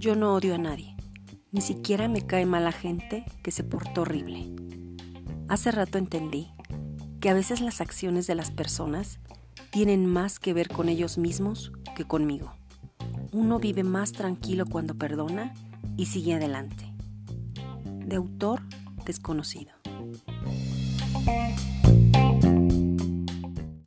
Yo no odio a nadie, ni siquiera me cae mala gente que se portó horrible. Hace rato entendí que a veces las acciones de las personas tienen más que ver con ellos mismos que conmigo. Uno vive más tranquilo cuando perdona y sigue adelante. De autor desconocido.